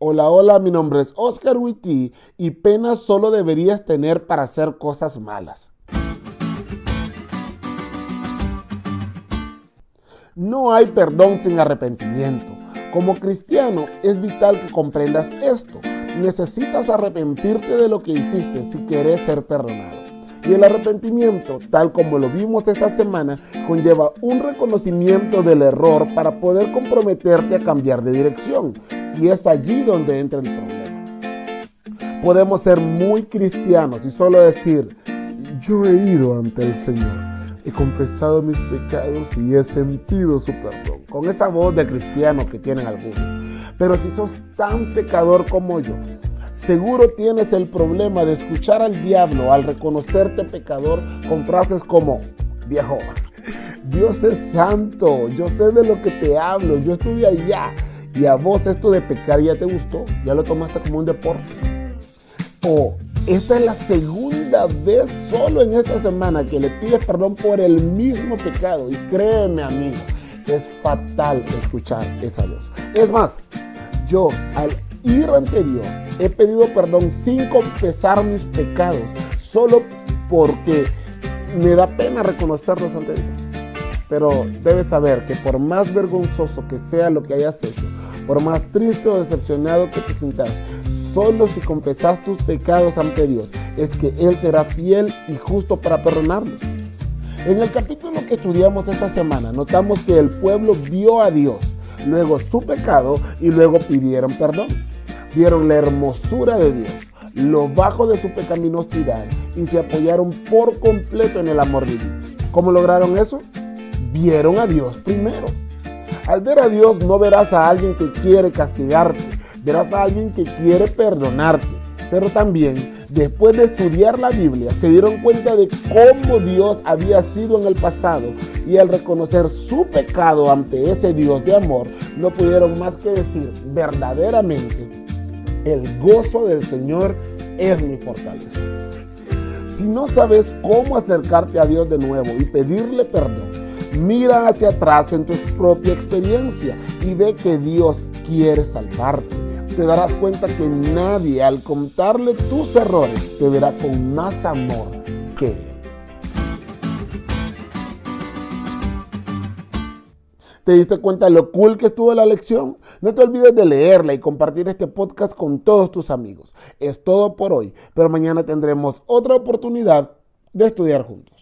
Hola, hola, mi nombre es Oscar Witty y pena solo deberías tener para hacer cosas malas. No hay perdón sin arrepentimiento. Como cristiano es vital que comprendas esto. Necesitas arrepentirte de lo que hiciste si quieres ser perdonado. Y el arrepentimiento, tal como lo vimos esta semana, conlleva un reconocimiento del error para poder comprometerte a cambiar de dirección. Y es allí donde entra el problema. Podemos ser muy cristianos y solo decir, yo he ido ante el Señor, he confesado mis pecados y he sentido su perdón. Con esa voz de cristiano que tienen algunos. Pero si sos tan pecador como yo, Seguro tienes el problema de escuchar al diablo al reconocerte pecador con frases como, viejo, Dios es santo, yo sé de lo que te hablo, yo estuve allá. Y a vos esto de pecar ya te gustó, ya lo tomaste como un deporte. O esta es la segunda vez solo en esta semana que le pides perdón por el mismo pecado. Y créeme amigo, es fatal escuchar esa voz. Es más, yo al ir ante Dios he pedido perdón sin confesar mis pecados, solo porque me da pena reconocerlos ante Dios. Pero debes saber que por más vergonzoso que sea lo que hayas hecho, por más triste o decepcionado que te sientas, solo si confesas tus pecados ante Dios, es que Él será fiel y justo para perdonarlos. En el capítulo que estudiamos esta semana, notamos que el pueblo vio a Dios, luego su pecado y luego pidieron perdón vieron la hermosura de Dios, lo bajo de su pecaminosidad y se apoyaron por completo en el amor Dios. ¿Cómo lograron eso? Vieron a Dios primero. Al ver a Dios no verás a alguien que quiere castigarte, verás a alguien que quiere perdonarte. Pero también, después de estudiar la Biblia, se dieron cuenta de cómo Dios había sido en el pasado y al reconocer su pecado ante ese Dios de amor, no pudieron más que decir verdaderamente el gozo del Señor es mi fortaleza. Si no sabes cómo acercarte a Dios de nuevo y pedirle perdón, mira hacia atrás en tu propia experiencia y ve que Dios quiere salvarte. Te darás cuenta que nadie al contarle tus errores te verá con más amor que Él. ¿Te diste cuenta de lo cool que estuvo la lección? No te olvides de leerla y compartir este podcast con todos tus amigos. Es todo por hoy, pero mañana tendremos otra oportunidad de estudiar juntos.